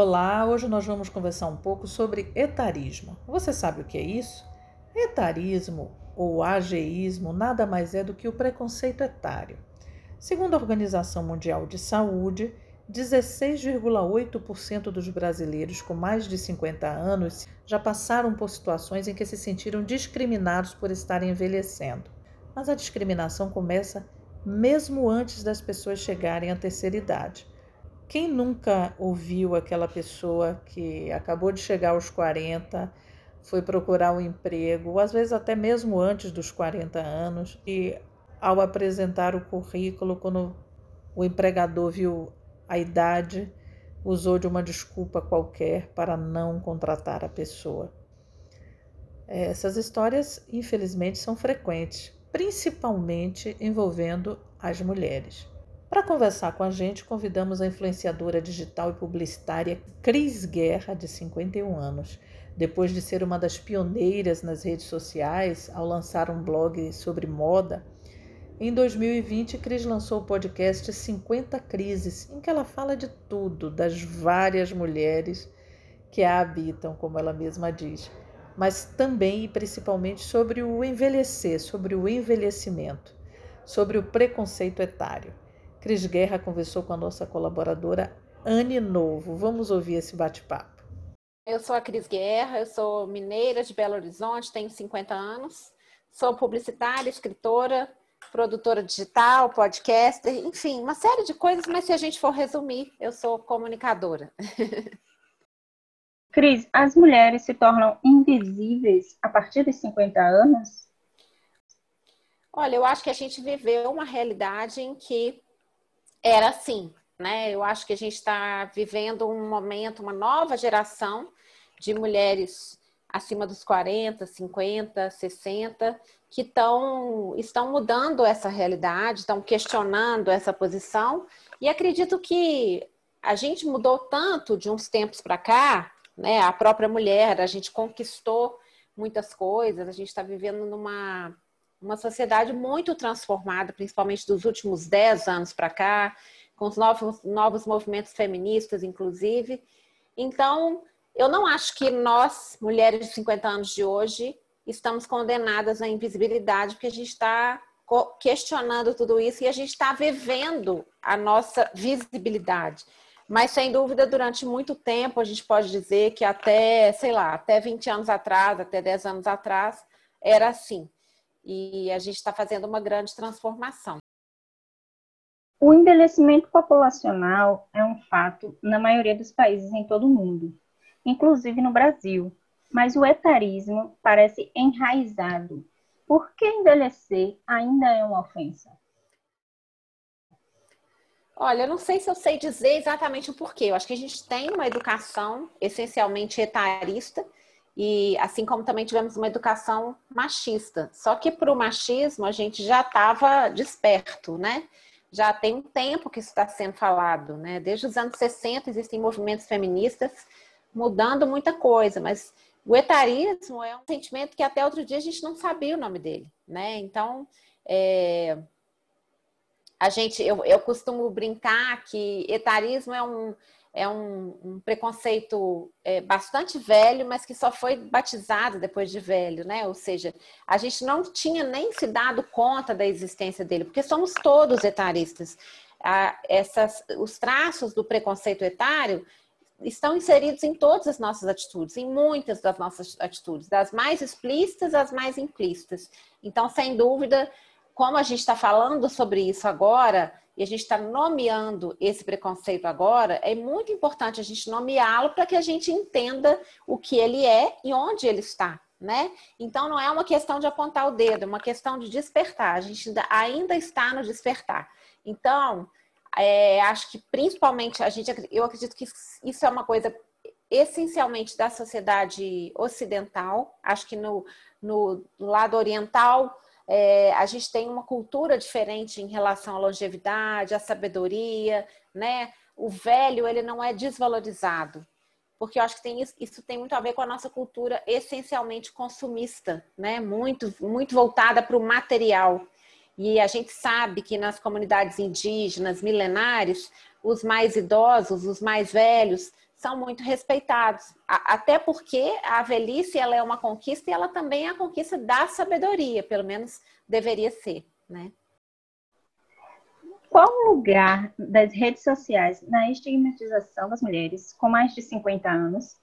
Olá, hoje nós vamos conversar um pouco sobre etarismo. Você sabe o que é isso? Etarismo ou ageísmo nada mais é do que o preconceito etário. Segundo a Organização Mundial de Saúde, 16,8% dos brasileiros com mais de 50 anos já passaram por situações em que se sentiram discriminados por estarem envelhecendo. Mas a discriminação começa mesmo antes das pessoas chegarem à terceira idade. Quem nunca ouviu aquela pessoa que acabou de chegar aos 40, foi procurar um emprego, às vezes até mesmo antes dos 40 anos, e ao apresentar o currículo, quando o empregador viu a idade, usou de uma desculpa qualquer para não contratar a pessoa. Essas histórias, infelizmente, são frequentes, principalmente envolvendo as mulheres. Para conversar com a gente, convidamos a influenciadora digital e publicitária Cris Guerra, de 51 anos. Depois de ser uma das pioneiras nas redes sociais ao lançar um blog sobre moda, em 2020, Cris lançou o podcast 50 Crises, em que ela fala de tudo, das várias mulheres que a habitam, como ela mesma diz, mas também e principalmente sobre o envelhecer, sobre o envelhecimento, sobre o preconceito etário. Cris Guerra conversou com a nossa colaboradora Anne Novo. Vamos ouvir esse bate-papo. Eu sou a Cris Guerra, eu sou mineira de Belo Horizonte, tenho 50 anos, sou publicitária, escritora, produtora digital, podcaster, enfim, uma série de coisas, mas se a gente for resumir, eu sou comunicadora. Cris, as mulheres se tornam invisíveis a partir dos 50 anos? Olha, eu acho que a gente viveu uma realidade em que era assim, né? Eu acho que a gente está vivendo um momento, uma nova geração de mulheres acima dos 40, 50, 60, que tão, estão mudando essa realidade, estão questionando essa posição, e acredito que a gente mudou tanto de uns tempos para cá, né? A própria mulher, a gente conquistou muitas coisas, a gente está vivendo numa uma sociedade muito transformada, principalmente dos últimos 10 anos para cá, com os novos, novos movimentos feministas, inclusive. Então, eu não acho que nós, mulheres de 50 anos de hoje, estamos condenadas à invisibilidade, porque a gente está questionando tudo isso e a gente está vivendo a nossa visibilidade. Mas, sem dúvida, durante muito tempo, a gente pode dizer que até, sei lá, até 20 anos atrás, até 10 anos atrás, era assim e a gente está fazendo uma grande transformação. O envelhecimento populacional é um fato na maioria dos países em todo o mundo, inclusive no Brasil, mas o etarismo parece enraizado. Por que envelhecer ainda é uma ofensa? Olha, eu não sei se eu sei dizer exatamente o porquê. Eu acho que a gente tem uma educação essencialmente etarista e assim como também tivemos uma educação machista. Só que para o machismo a gente já estava desperto, né? Já tem um tempo que isso está sendo falado, né? Desde os anos 60 existem movimentos feministas mudando muita coisa, mas o etarismo é um sentimento que até outro dia a gente não sabia o nome dele, né? Então, é... a gente, eu, eu costumo brincar que etarismo é um é um, um preconceito é, bastante velho, mas que só foi batizado depois de velho, né? Ou seja, a gente não tinha nem se dado conta da existência dele, porque somos todos etaristas. Essas, os traços do preconceito etário estão inseridos em todas as nossas atitudes, em muitas das nossas atitudes, das mais explícitas às mais implícitas. Então, sem dúvida, como a gente está falando sobre isso agora, e a gente está nomeando esse preconceito agora, é muito importante a gente nomeá-lo para que a gente entenda o que ele é e onde ele está. Né? Então não é uma questão de apontar o dedo, é uma questão de despertar. A gente ainda está no despertar. Então, é, acho que principalmente a gente, eu acredito que isso é uma coisa essencialmente da sociedade ocidental. Acho que no, no lado oriental é, a gente tem uma cultura diferente em relação à longevidade, à sabedoria, né? O velho, ele não é desvalorizado, porque eu acho que tem isso, isso tem muito a ver com a nossa cultura essencialmente consumista, né? Muito, muito voltada para o material. E a gente sabe que nas comunidades indígenas milenares, os mais idosos, os mais velhos, são muito respeitados. Até porque a velhice ela é uma conquista e ela também é a conquista da sabedoria, pelo menos deveria ser, né? Qual o lugar das redes sociais na estigmatização das mulheres com mais de 50 anos?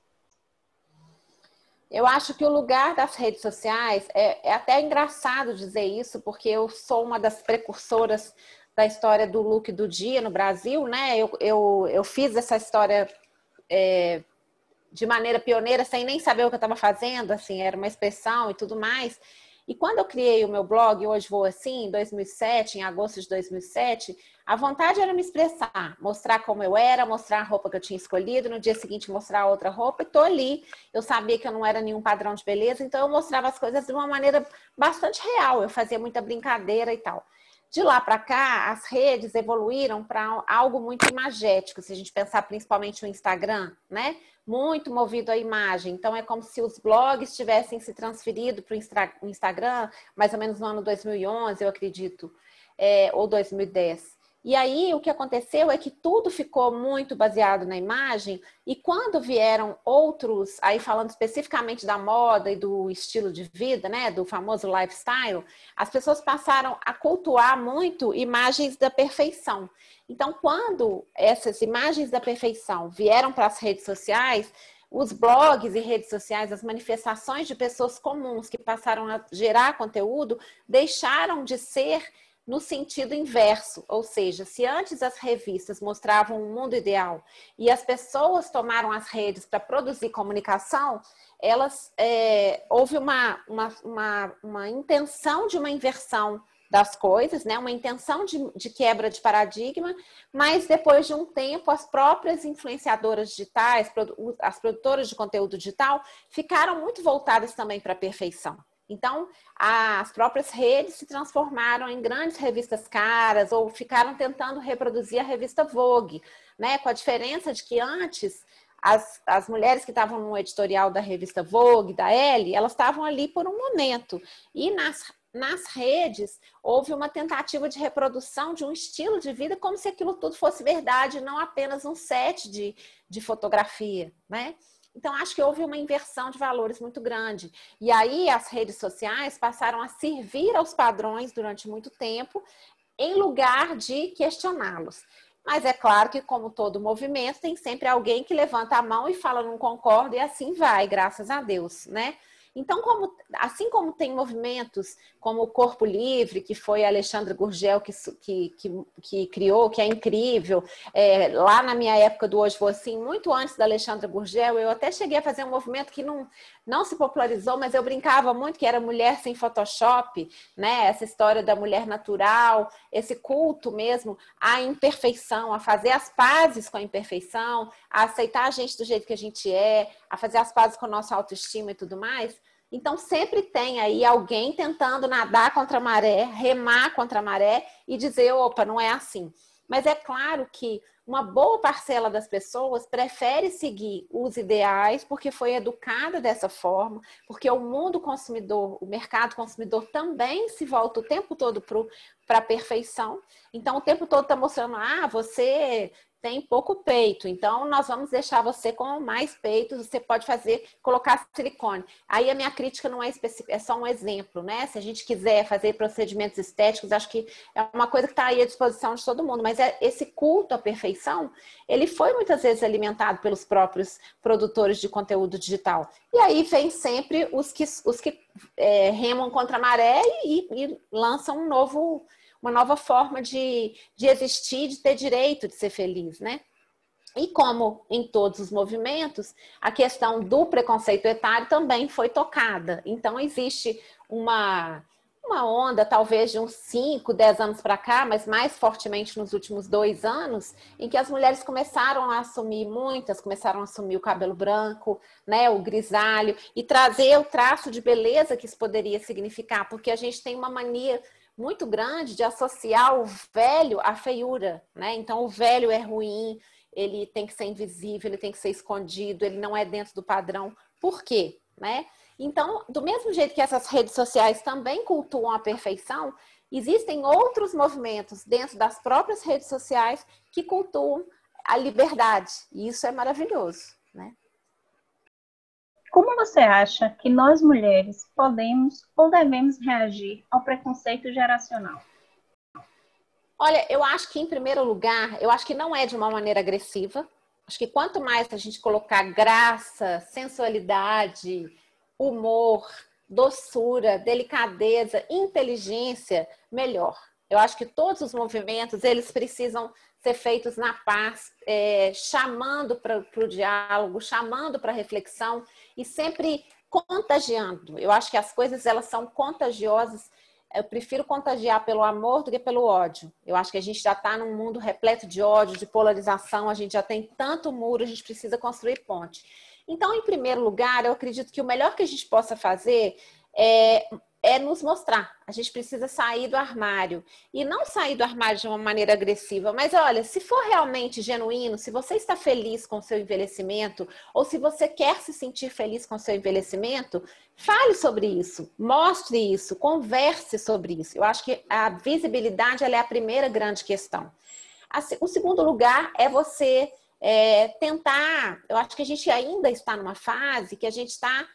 Eu acho que o lugar das redes sociais é, é até engraçado dizer isso, porque eu sou uma das precursoras da história do look do dia no Brasil, né? Eu, eu, eu fiz essa história é, de maneira pioneira, sem nem saber o que eu estava fazendo, assim, era uma expressão e tudo mais. E quando eu criei o meu blog, hoje vou assim, em 2007, em agosto de 2007, a vontade era me expressar, mostrar como eu era, mostrar a roupa que eu tinha escolhido, no dia seguinte mostrar outra roupa, e tô ali. Eu sabia que eu não era nenhum padrão de beleza, então eu mostrava as coisas de uma maneira bastante real, eu fazia muita brincadeira e tal. De lá para cá, as redes evoluíram para algo muito imagético, se a gente pensar principalmente no Instagram, né? Muito movido à imagem. Então, é como se os blogs tivessem se transferido para o Instagram, mais ou menos no ano 2011, eu acredito, é, ou 2010. E aí o que aconteceu é que tudo ficou muito baseado na imagem, e quando vieram outros, aí falando especificamente da moda e do estilo de vida, né, do famoso lifestyle, as pessoas passaram a cultuar muito imagens da perfeição. Então, quando essas imagens da perfeição vieram para as redes sociais, os blogs e redes sociais, as manifestações de pessoas comuns que passaram a gerar conteúdo, deixaram de ser no sentido inverso, ou seja, se antes as revistas mostravam um mundo ideal e as pessoas tomaram as redes para produzir comunicação, elas é, houve uma, uma, uma, uma, intenção de uma inversão das coisas, né? uma intenção de, de quebra de paradigma, mas depois de um tempo as próprias influenciadoras digitais, as produtoras de conteúdo digital, ficaram muito voltadas também para a perfeição. Então, as próprias redes se transformaram em grandes revistas caras ou ficaram tentando reproduzir a revista Vogue, né? Com a diferença de que antes as, as mulheres que estavam no editorial da revista Vogue, da Elle, elas estavam ali por um momento. E nas, nas redes houve uma tentativa de reprodução de um estilo de vida como se aquilo tudo fosse verdade, não apenas um set de, de fotografia, né? Então, acho que houve uma inversão de valores muito grande. E aí, as redes sociais passaram a servir aos padrões durante muito tempo, em lugar de questioná-los. Mas é claro que, como todo movimento, tem sempre alguém que levanta a mão e fala não concordo, e assim vai, graças a Deus, né? Então, como, assim como tem movimentos como o Corpo Livre, que foi a Alexandra Gurgel que, que, que, que criou, que é incrível, é, lá na minha época do Hoje Vou Assim, muito antes da Alexandra Gurgel, eu até cheguei a fazer um movimento que não, não se popularizou, mas eu brincava muito que era mulher sem Photoshop, né? Essa história da mulher natural, esse culto mesmo à imperfeição, a fazer as pazes com a imperfeição, a aceitar a gente do jeito que a gente é, a fazer as pazes com a nossa autoestima e tudo mais. Então, sempre tem aí alguém tentando nadar contra a maré, remar contra a maré e dizer: opa, não é assim. Mas é claro que uma boa parcela das pessoas prefere seguir os ideais porque foi educada dessa forma, porque o mundo consumidor, o mercado consumidor também se volta o tempo todo para a perfeição. Então, o tempo todo está mostrando: ah, você tem pouco peito, então nós vamos deixar você com mais peitos, você pode fazer, colocar silicone. Aí a minha crítica não é específica, é só um exemplo, né? Se a gente quiser fazer procedimentos estéticos, acho que é uma coisa que está aí à disposição de todo mundo, mas é, esse culto à perfeição, ele foi muitas vezes alimentado pelos próprios produtores de conteúdo digital. E aí vem sempre os que, os que é, remam contra a maré e, e lançam um novo uma nova forma de, de existir, de ter direito de ser feliz, né? E como em todos os movimentos, a questão do preconceito etário também foi tocada. Então, existe uma, uma onda, talvez de uns 5, 10 anos para cá, mas mais fortemente nos últimos dois anos, em que as mulheres começaram a assumir, muitas começaram a assumir o cabelo branco, né, o grisalho, e trazer o traço de beleza que isso poderia significar, porque a gente tem uma mania muito grande de associar o velho à feiura, né? Então o velho é ruim, ele tem que ser invisível, ele tem que ser escondido, ele não é dentro do padrão. Por quê? Né? Então, do mesmo jeito que essas redes sociais também cultuam a perfeição, existem outros movimentos dentro das próprias redes sociais que cultuam a liberdade. E isso é maravilhoso, né? Como você acha que nós mulheres podemos ou devemos reagir ao preconceito geracional? Olha, eu acho que em primeiro lugar, eu acho que não é de uma maneira agressiva. Acho que quanto mais a gente colocar graça, sensualidade, humor, doçura, delicadeza, inteligência, melhor. Eu acho que todos os movimentos eles precisam ser feitos na paz, é, chamando para o diálogo, chamando para a reflexão e sempre contagiando. Eu acho que as coisas elas são contagiosas. Eu prefiro contagiar pelo amor do que pelo ódio. Eu acho que a gente já está num mundo repleto de ódio, de polarização. A gente já tem tanto muro, a gente precisa construir ponte. Então, em primeiro lugar, eu acredito que o melhor que a gente possa fazer é é nos mostrar. A gente precisa sair do armário. E não sair do armário de uma maneira agressiva, mas olha, se for realmente genuíno, se você está feliz com o seu envelhecimento, ou se você quer se sentir feliz com o seu envelhecimento, fale sobre isso, mostre isso, converse sobre isso. Eu acho que a visibilidade é a primeira grande questão. O segundo lugar é você é, tentar. Eu acho que a gente ainda está numa fase que a gente está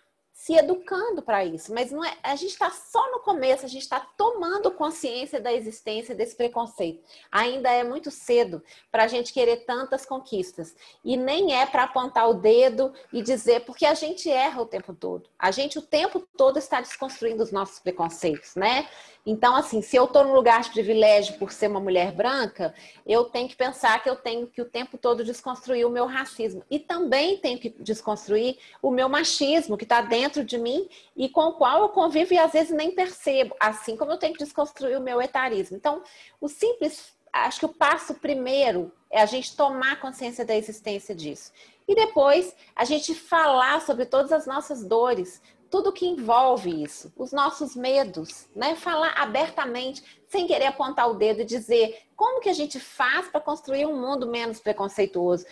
se educando para isso, mas não é, a gente está só no começo, a gente está tomando consciência da existência desse preconceito. Ainda é muito cedo para a gente querer tantas conquistas e nem é para apontar o dedo e dizer porque a gente erra o tempo todo. A gente o tempo todo está desconstruindo os nossos preconceitos, né? Então, assim, se eu estou num lugar de privilégio por ser uma mulher branca, eu tenho que pensar que eu tenho que o tempo todo desconstruir o meu racismo. E também tenho que desconstruir o meu machismo, que está dentro de mim e com o qual eu convivo e às vezes nem percebo. Assim como eu tenho que desconstruir o meu etarismo. Então, o simples, acho que o passo primeiro é a gente tomar consciência da existência disso. E depois a gente falar sobre todas as nossas dores, tudo que envolve isso, os nossos medos, né? Falar abertamente, sem querer apontar o dedo e dizer como que a gente faz para construir um mundo menos preconceituoso.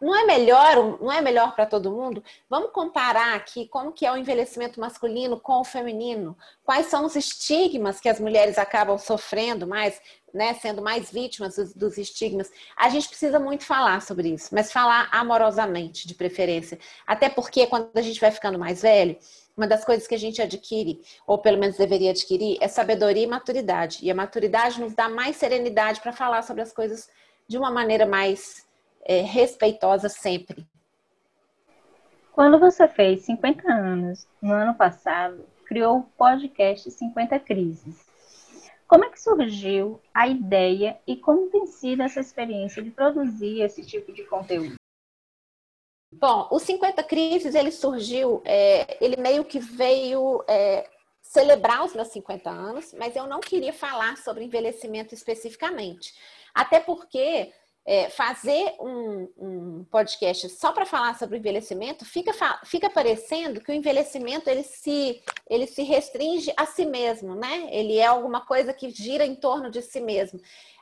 Não é melhor, não é melhor para todo mundo? Vamos comparar aqui como que é o envelhecimento masculino com o feminino. Quais são os estigmas que as mulheres acabam sofrendo mais, né, sendo mais vítimas dos, dos estigmas. A gente precisa muito falar sobre isso, mas falar amorosamente, de preferência. Até porque quando a gente vai ficando mais velho, uma das coisas que a gente adquire, ou pelo menos deveria adquirir, é sabedoria e maturidade. E a maturidade nos dá mais serenidade para falar sobre as coisas de uma maneira mais é, respeitosa sempre. Quando você fez 50 anos, no ano passado, criou o podcast 50 Crises. Como é que surgiu a ideia e como tem sido essa experiência de produzir esse tipo de conteúdo? Bom, o 50 Crises, ele surgiu, é, ele meio que veio é, celebrar os meus 50 anos, mas eu não queria falar sobre envelhecimento especificamente. Até porque é, fazer um, um, podcast só para falar sobre envelhecimento fica, fica parecendo que o envelhecimento ele se, ele se restringe a si mesmo, né? Ele é alguma coisa que gira em torno de si mesmo.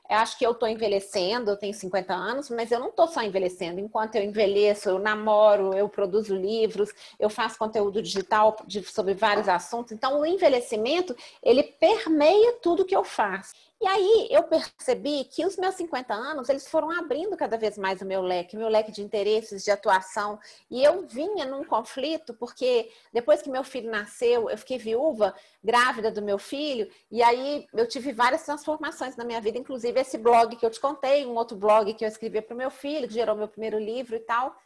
Eu acho que eu estou envelhecendo, eu tenho 50 anos, mas eu não estou só envelhecendo. Enquanto eu envelheço, eu namoro, eu produzo livros, eu faço conteúdo digital de, sobre vários assuntos. Então, o envelhecimento, ele permeia tudo que eu faço. E aí eu percebi que os meus 50 anos, eles foram abrindo cada vez mais o meu leque, o meu leque de interesses, de atuação. E eu vinha num conflito, porque depois que meu filho nasceu, eu fiquei viúva, grávida do meu filho, e aí eu tive várias transformações na minha vida, inclusive esse blog que eu te contei, um outro blog que eu escrevi para o meu filho, que gerou meu primeiro livro e tal.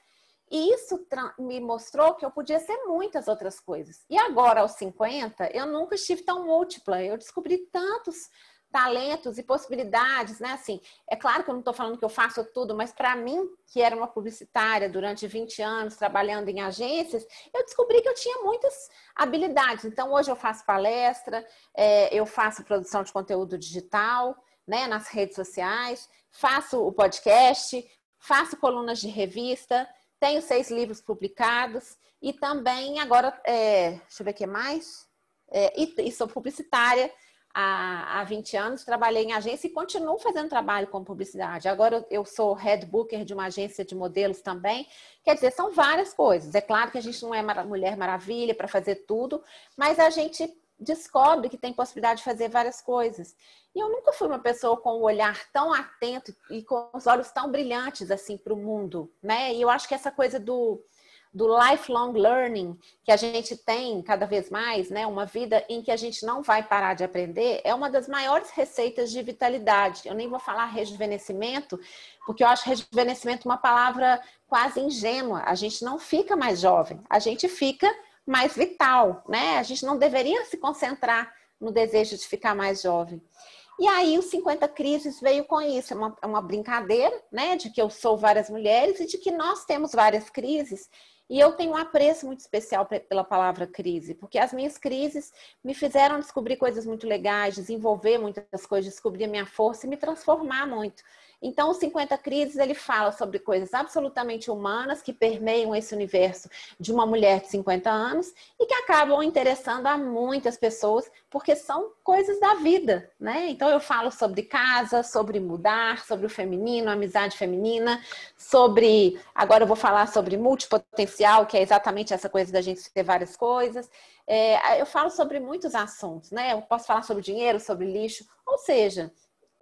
E isso me mostrou que eu podia ser muitas outras coisas. E agora, aos 50, eu nunca estive tão múltipla. Eu descobri tantos talentos e possibilidades, né? Assim, é claro que eu não estou falando que eu faço tudo, mas para mim, que era uma publicitária durante 20 anos trabalhando em agências, eu descobri que eu tinha muitas habilidades. Então, hoje eu faço palestra, é, eu faço produção de conteúdo digital, né, nas redes sociais, faço o podcast, faço colunas de revista, tenho seis livros publicados e também agora, é, deixa eu ver o que mais, é, e, e sou publicitária há, há 20 anos, trabalhei em agência e continuo fazendo trabalho com publicidade. Agora eu sou head booker de uma agência de modelos também. Quer dizer, são várias coisas. É claro que a gente não é Mulher Maravilha para fazer tudo, mas a gente descobre que tem possibilidade de fazer várias coisas. E eu nunca fui uma pessoa com um olhar tão atento e com os olhos tão brilhantes assim para o mundo, né? E eu acho que essa coisa do do lifelong learning que a gente tem cada vez mais, né? Uma vida em que a gente não vai parar de aprender, é uma das maiores receitas de vitalidade. Eu nem vou falar rejuvenescimento, porque eu acho rejuvenescimento uma palavra quase ingênua. A gente não fica mais jovem, a gente fica mais vital, né? A gente não deveria se concentrar no desejo de ficar mais jovem. E aí, os 50 Crises veio com isso, é uma, é uma brincadeira, né? De que eu sou várias mulheres e de que nós temos várias crises e eu tenho um apreço muito especial pela palavra crise, porque as minhas crises me fizeram descobrir coisas muito legais, desenvolver muitas coisas, descobrir a minha força e me transformar muito. Então, os 50 Crises, ele fala sobre coisas absolutamente humanas que permeiam esse universo de uma mulher de 50 anos e que acabam interessando a muitas pessoas, porque são coisas da vida, né? Então, eu falo sobre casa, sobre mudar, sobre o feminino, amizade feminina, sobre. Agora, eu vou falar sobre multipotencial, que é exatamente essa coisa da gente ter várias coisas. É, eu falo sobre muitos assuntos, né? Eu posso falar sobre dinheiro, sobre lixo, ou seja,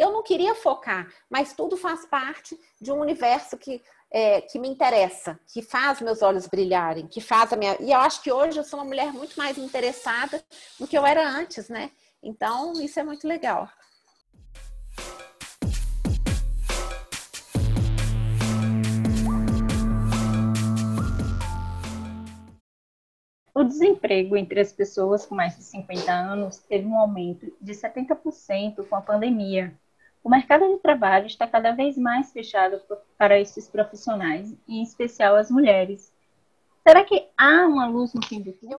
eu não queria focar, mas tudo faz parte de um universo que, é, que me interessa, que faz meus olhos brilharem, que faz a minha. E eu acho que hoje eu sou uma mulher muito mais interessada do que eu era antes, né? Então, isso é muito legal. O desemprego entre as pessoas com mais de 50 anos teve um aumento de 70% com a pandemia, o mercado de trabalho está cada vez mais fechado para esses profissionais, em especial as mulheres. Será que há uma luz no fim do túnel?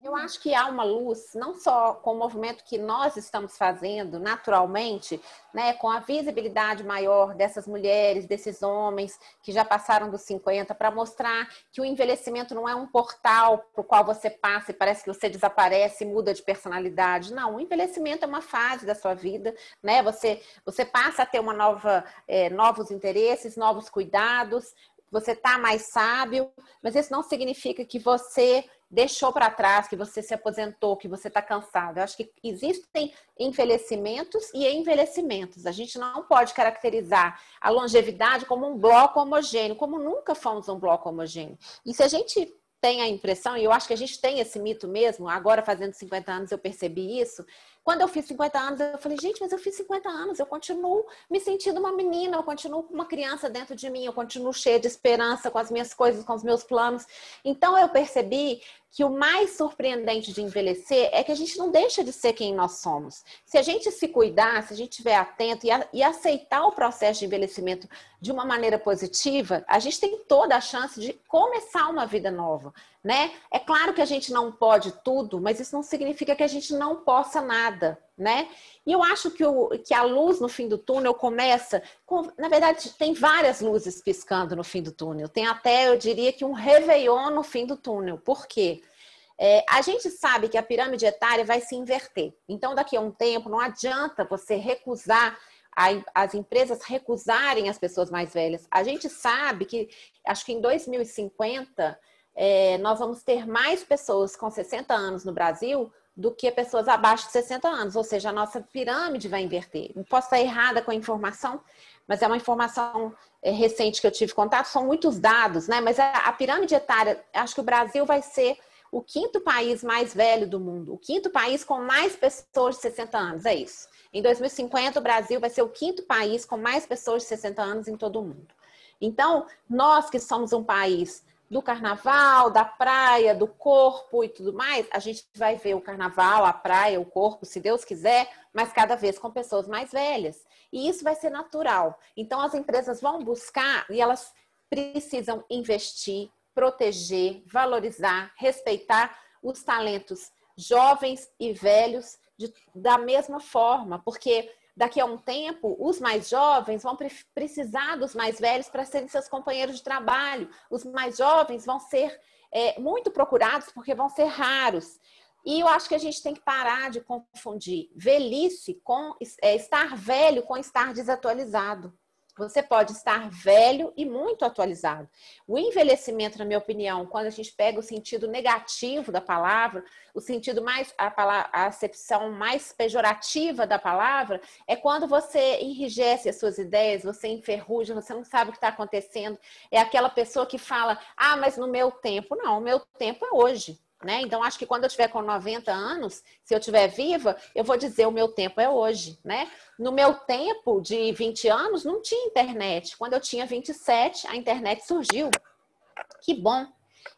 Eu acho que há uma luz, não só com o movimento que nós estamos fazendo naturalmente, né, com a visibilidade maior dessas mulheres, desses homens que já passaram dos 50, para mostrar que o envelhecimento não é um portal para o qual você passa e parece que você desaparece e muda de personalidade. Não, o envelhecimento é uma fase da sua vida, né? Você, você passa a ter uma nova, é, novos interesses, novos cuidados, você está mais sábio, mas isso não significa que você deixou para trás, que você se aposentou, que você está cansado. Eu acho que existem envelhecimentos e envelhecimentos. A gente não pode caracterizar a longevidade como um bloco homogêneo, como nunca fomos um bloco homogêneo. E se a gente tem a impressão, e eu acho que a gente tem esse mito mesmo, agora fazendo 50 anos eu percebi isso, quando eu fiz 50 anos, eu falei, gente, mas eu fiz 50 anos, eu continuo me sentindo uma menina, eu continuo com uma criança dentro de mim, eu continuo cheia de esperança com as minhas coisas, com os meus planos. Então eu percebi que o mais surpreendente de envelhecer é que a gente não deixa de ser quem nós somos. Se a gente se cuidar, se a gente estiver atento e, a, e aceitar o processo de envelhecimento de uma maneira positiva, a gente tem toda a chance de começar uma vida nova né? É claro que a gente não pode tudo, mas isso não significa que a gente não possa nada, né? E eu acho que, o, que a luz no fim do túnel começa com, na verdade, tem várias luzes piscando no fim do túnel. Tem até, eu diria que um réveillon no fim do túnel. Por quê? É, a gente sabe que a pirâmide etária vai se inverter. Então, daqui a um tempo, não adianta você recusar as empresas recusarem as pessoas mais velhas. A gente sabe que, acho que em 2050, é, nós vamos ter mais pessoas com 60 anos no Brasil do que pessoas abaixo de 60 anos, ou seja, a nossa pirâmide vai inverter. Não posso estar errada com a informação, mas é uma informação é, recente que eu tive contato, são muitos dados, né? Mas a, a pirâmide etária, acho que o Brasil vai ser o quinto país mais velho do mundo, o quinto país com mais pessoas de 60 anos, é isso. Em 2050, o Brasil vai ser o quinto país com mais pessoas de 60 anos em todo o mundo. Então, nós que somos um país do carnaval, da praia, do corpo e tudo mais, a gente vai ver o carnaval, a praia, o corpo, se Deus quiser, mas cada vez com pessoas mais velhas. E isso vai ser natural. Então as empresas vão buscar e elas precisam investir, proteger, valorizar, respeitar os talentos jovens e velhos de, da mesma forma, porque daqui a um tempo, os mais jovens vão precisar dos mais velhos para serem seus companheiros de trabalho. Os mais jovens vão ser é, muito procurados porque vão ser raros. E eu acho que a gente tem que parar de confundir velhice com é, estar velho com estar desatualizado. Você pode estar velho e muito atualizado. O envelhecimento, na minha opinião, quando a gente pega o sentido negativo da palavra, o sentido mais, a, palavra, a acepção mais pejorativa da palavra, é quando você enrijece as suas ideias, você enferruja, você não sabe o que está acontecendo. É aquela pessoa que fala, ah, mas no meu tempo. Não, o meu tempo é hoje. Né? Então, acho que quando eu tiver com 90 anos, se eu estiver viva, eu vou dizer o meu tempo é hoje, né? No meu tempo de 20 anos, não tinha internet. Quando eu tinha 27, a internet surgiu. Que bom.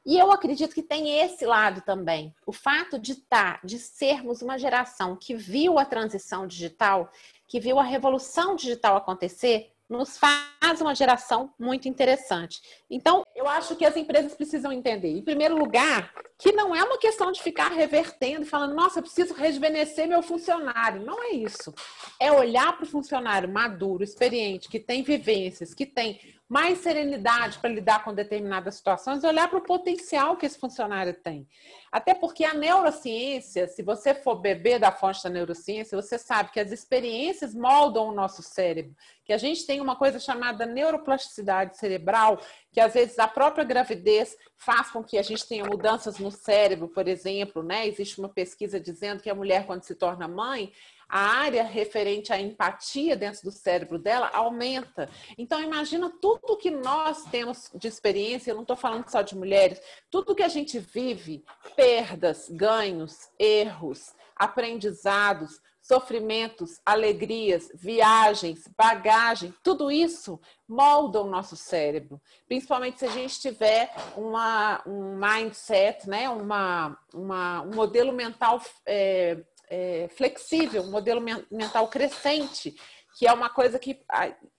E eu acredito que tem esse lado também. O fato de estar, tá, de sermos uma geração que viu a transição digital, que viu a revolução digital acontecer, nos faz uma geração muito interessante. Então, eu acho que as empresas precisam entender, em primeiro lugar, que não é uma questão de ficar revertendo e falando, nossa, eu preciso rejuvenescer meu funcionário. Não é isso. É olhar para o funcionário maduro, experiente, que tem vivências, que tem mais serenidade para lidar com determinadas situações, olhar para o potencial que esse funcionário tem. Até porque a neurociência, se você for beber da fonte da neurociência, você sabe que as experiências moldam o nosso cérebro, que a gente tem uma coisa chamada neuroplasticidade cerebral, que às vezes a própria gravidez faz com que a gente tenha mudanças no cérebro, por exemplo, né? Existe uma pesquisa dizendo que a mulher quando se torna mãe, a área referente à empatia dentro do cérebro dela aumenta. Então, imagina tudo que nós temos de experiência, eu não estou falando só de mulheres, tudo que a gente vive, perdas, ganhos, erros, aprendizados, sofrimentos, alegrias, viagens, bagagem, tudo isso molda o nosso cérebro. Principalmente se a gente tiver uma, um mindset, né? uma, uma, um modelo mental é, é, flexível, um modelo mental crescente, que é uma coisa que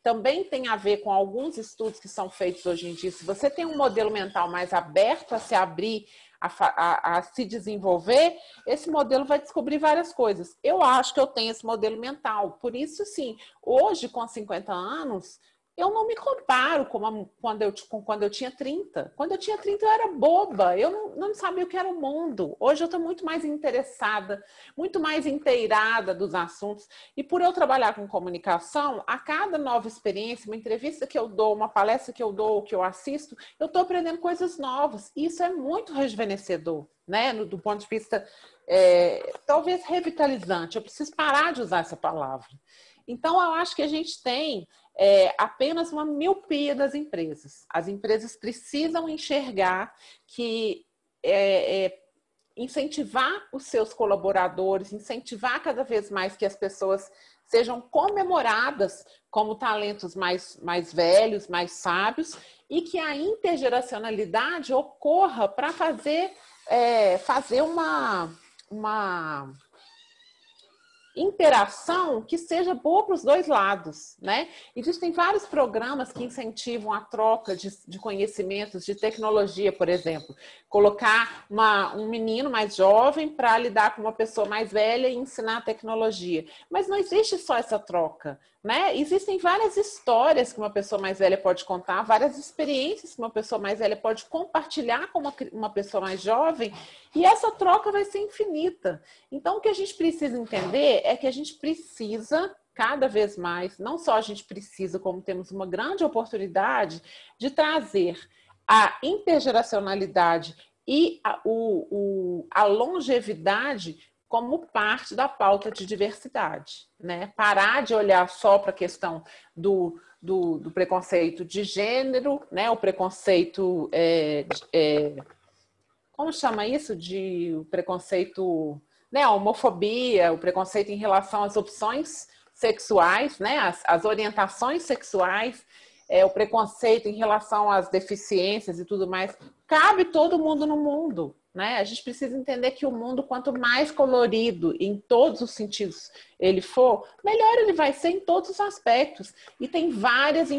também tem a ver com alguns estudos que são feitos hoje em dia. Se você tem um modelo mental mais aberto a se abrir, a, a, a, se desenvolver, esse modelo vai descobrir várias coisas. Eu acho que eu tenho esse modelo mental. Por isso, sim, hoje, com 50 anos, eu não me comparo com, a, quando, eu, com quando eu tinha 30. Quando eu tinha 30, eu era boba, eu não, não sabia o que era o mundo. Hoje eu estou muito mais interessada, muito mais inteirada dos assuntos. E por eu trabalhar com comunicação, a cada nova experiência, uma entrevista que eu dou, uma palestra que eu dou, que eu assisto, eu estou aprendendo coisas novas. E isso é muito rejuvenescedor, né? do ponto de vista, é, talvez revitalizante. Eu preciso parar de usar essa palavra. Então, eu acho que a gente tem é, apenas uma miopia das empresas. As empresas precisam enxergar que é, é, incentivar os seus colaboradores, incentivar cada vez mais que as pessoas sejam comemoradas como talentos mais, mais velhos, mais sábios, e que a intergeracionalidade ocorra para fazer, é, fazer uma, uma interação que seja boa para os dois lados, né? Existem vários programas que incentivam a troca de, de conhecimentos, de tecnologia, por exemplo. Colocar uma, um menino mais jovem para lidar com uma pessoa mais velha e ensinar tecnologia. Mas não existe só essa troca. Né? Existem várias histórias que uma pessoa mais velha pode contar, várias experiências que uma pessoa mais velha pode compartilhar com uma, uma pessoa mais jovem, e essa troca vai ser infinita. Então, o que a gente precisa entender é que a gente precisa cada vez mais, não só a gente precisa, como temos uma grande oportunidade de trazer a intergeracionalidade e a, o, o, a longevidade como parte da pauta de diversidade, né? Parar de olhar só para a questão do, do, do, preconceito de gênero, né? O preconceito é, é, como chama isso? De o preconceito, né? A homofobia, o preconceito em relação às opções sexuais, né? As, as orientações sexuais, é, o preconceito em relação às deficiências e tudo mais. Cabe todo mundo no mundo, né? A gente precisa entender que o mundo, quanto mais colorido em todos os sentidos ele for, melhor ele vai ser em todos os aspectos. E tem várias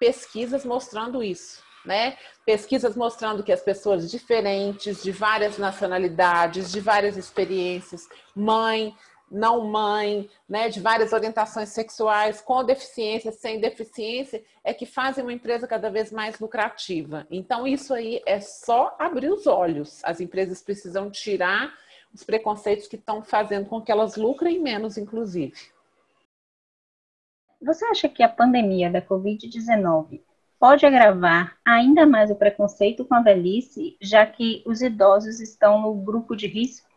pesquisas mostrando isso. Né? Pesquisas mostrando que as pessoas diferentes, de várias nacionalidades, de várias experiências, mãe, não mãe, né, de várias orientações sexuais, com deficiência, sem deficiência, é que fazem uma empresa cada vez mais lucrativa. Então, isso aí é só abrir os olhos. As empresas precisam tirar os preconceitos que estão fazendo com que elas lucrem menos, inclusive. Você acha que a pandemia da Covid-19 pode agravar ainda mais o preconceito com a velhice, já que os idosos estão no grupo de risco?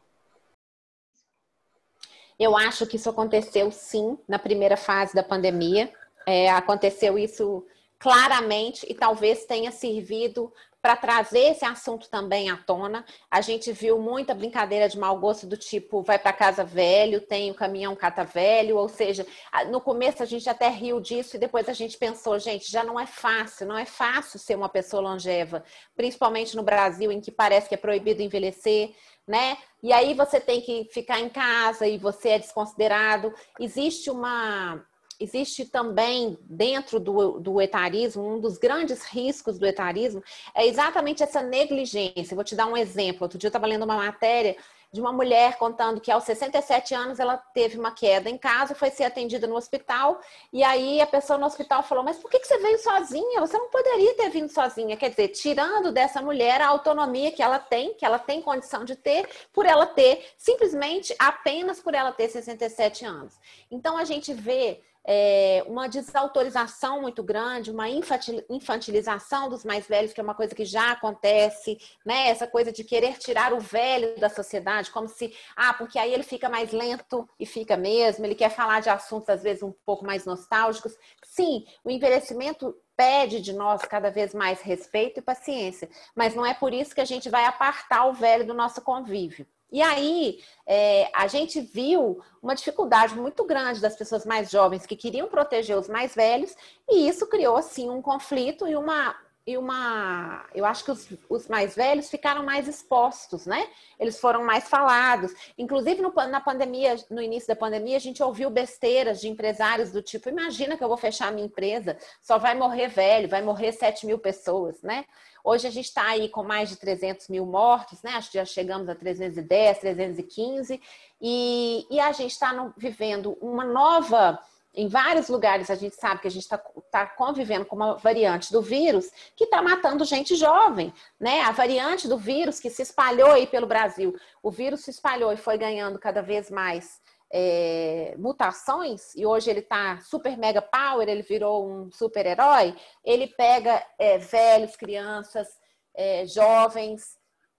Eu acho que isso aconteceu sim na primeira fase da pandemia. É, aconteceu isso claramente e talvez tenha servido para trazer esse assunto também à tona. A gente viu muita brincadeira de mau gosto do tipo vai para casa velho, tem o caminhão cata velho, ou seja, no começo a gente até riu disso e depois a gente pensou, gente, já não é fácil, não é fácil ser uma pessoa longeva, principalmente no Brasil em que parece que é proibido envelhecer, né? E aí você tem que ficar em casa e você é desconsiderado. Existe uma existe também dentro do, do etarismo, um dos grandes riscos do etarismo é exatamente essa negligência. Vou te dar um exemplo. Outro dia eu estava lendo uma matéria de uma mulher contando que aos 67 anos ela teve uma queda em casa, foi ser atendida no hospital, e aí a pessoa no hospital falou: Mas por que você veio sozinha? Você não poderia ter vindo sozinha. Quer dizer, tirando dessa mulher a autonomia que ela tem, que ela tem condição de ter, por ela ter, simplesmente apenas por ela ter 67 anos. Então a gente vê é, uma desautorização muito grande, uma infantilização dos mais velhos, que é uma coisa que já acontece, né? Essa coisa de querer tirar o velho da sociedade, como se, ah, porque aí ele fica mais lento e fica mesmo, ele quer falar de assuntos às vezes um pouco mais nostálgicos. Sim, o envelhecimento pede de nós cada vez mais respeito e paciência, mas não é por isso que a gente vai apartar o velho do nosso convívio. E aí, é, a gente viu uma dificuldade muito grande das pessoas mais jovens que queriam proteger os mais velhos, e isso criou, assim, um conflito e uma, e uma. Eu acho que os, os, mais velhos ficaram mais expostos, né? Eles foram mais falados. Inclusive, no, na pandemia, no início da pandemia, a gente ouviu besteiras de empresários do tipo: imagina que eu vou fechar a minha empresa, só vai morrer velho, vai morrer 7 mil pessoas, né? Hoje a gente está aí com mais de 300 mil mortos, né? Acho que já chegamos a 310, 315, e, e a gente está vivendo uma nova em vários lugares a gente sabe que a gente está tá convivendo com uma variante do vírus que está matando gente jovem, né? A variante do vírus que se espalhou aí pelo Brasil, o vírus se espalhou e foi ganhando cada vez mais é, mutações e hoje ele está super mega power, ele virou um super herói. Ele pega é, velhos, crianças, é, jovens,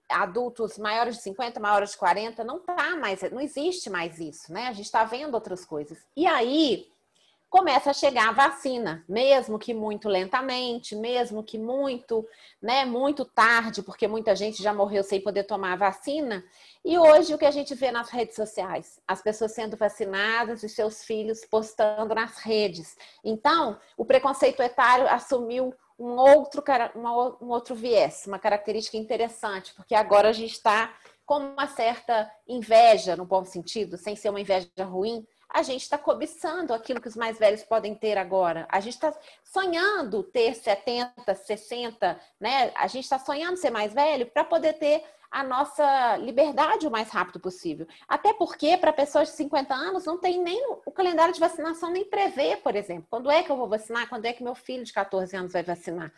adultos maiores de 50, maiores de 40, não tá mais, não existe mais isso, né? A gente está vendo outras coisas. E aí começa a chegar a vacina, mesmo que muito lentamente, mesmo que muito, né, muito tarde, porque muita gente já morreu sem poder tomar a vacina. E hoje o que a gente vê nas redes sociais, as pessoas sendo vacinadas e seus filhos postando nas redes. Então, o preconceito etário assumiu um outro, um outro viés, uma característica interessante, porque agora a gente está com uma certa inveja, no bom sentido, sem ser uma inveja ruim, a gente está cobiçando aquilo que os mais velhos podem ter agora. A gente está sonhando ter 70, 60, né? A gente está sonhando ser mais velho para poder ter a nossa liberdade o mais rápido possível. Até porque, para pessoas de 50 anos, não tem nem o calendário de vacinação nem prevê, por exemplo. Quando é que eu vou vacinar? Quando é que meu filho de 14 anos vai vacinar?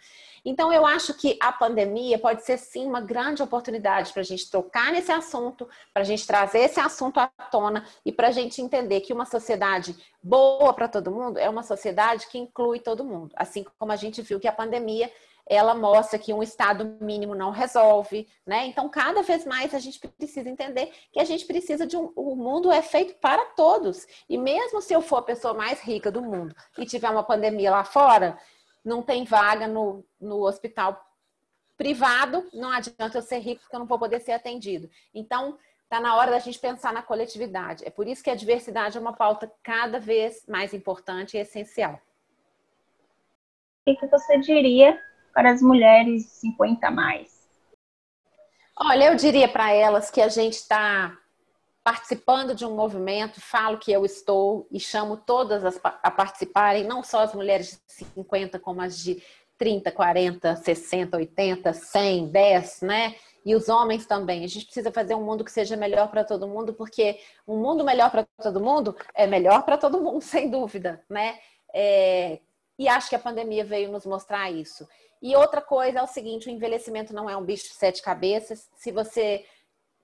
Então, eu acho que a pandemia pode ser sim uma grande oportunidade para a gente tocar nesse assunto, para a gente trazer esse assunto à tona e para a gente entender que uma sociedade boa para todo mundo é uma sociedade que inclui todo mundo. Assim como a gente viu que a pandemia ela mostra que um estado mínimo não resolve, né? Então, cada vez mais a gente precisa entender que a gente precisa de um. O mundo é feito para todos. E mesmo se eu for a pessoa mais rica do mundo e tiver uma pandemia lá fora, não tem vaga no, no hospital privado, não adianta eu ser rico porque eu não vou poder ser atendido. Então, está na hora da gente pensar na coletividade. É por isso que a diversidade é uma pauta cada vez mais importante e essencial. O que você diria para as mulheres 50 mais? Olha, eu diria para elas que a gente está participando de um movimento, falo que eu estou e chamo todas as, a participarem, não só as mulheres de 50, como as de 30, 40, 60, 80, 100, 10, né? E os homens também. A gente precisa fazer um mundo que seja melhor para todo mundo, porque um mundo melhor para todo mundo é melhor para todo mundo, sem dúvida, né? É... E acho que a pandemia veio nos mostrar isso. E outra coisa é o seguinte: o envelhecimento não é um bicho de sete cabeças. Se você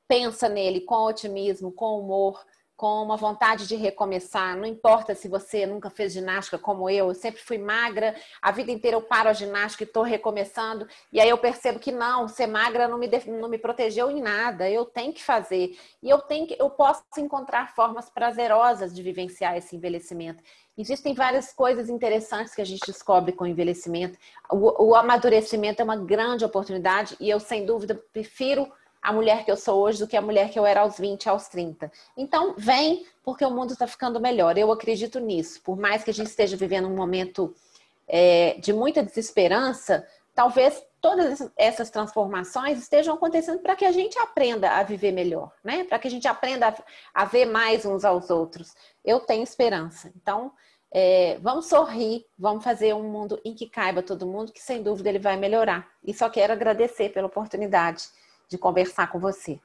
pensa nele com otimismo, com humor, com uma vontade de recomeçar. Não importa se você nunca fez ginástica como eu, eu sempre fui magra, a vida inteira eu paro a ginástica e estou recomeçando, e aí eu percebo que não, ser magra não me, não me protegeu em nada, eu tenho que fazer. E eu tenho que, eu posso encontrar formas prazerosas de vivenciar esse envelhecimento. Existem várias coisas interessantes que a gente descobre com o envelhecimento. O, o amadurecimento é uma grande oportunidade e eu, sem dúvida, prefiro a mulher que eu sou hoje do que a mulher que eu era aos 20, aos 30. Então, vem porque o mundo está ficando melhor. Eu acredito nisso. Por mais que a gente esteja vivendo um momento é, de muita desesperança, talvez todas essas transformações estejam acontecendo para que a gente aprenda a viver melhor, né? Para que a gente aprenda a, a, ver mais uns aos outros. Eu tenho esperança. Então, é, vamos sorrir, vamos fazer um mundo em que caiba todo mundo, que sem dúvida ele vai melhorar. E só quero agradecer pela oportunidade de conversar com você.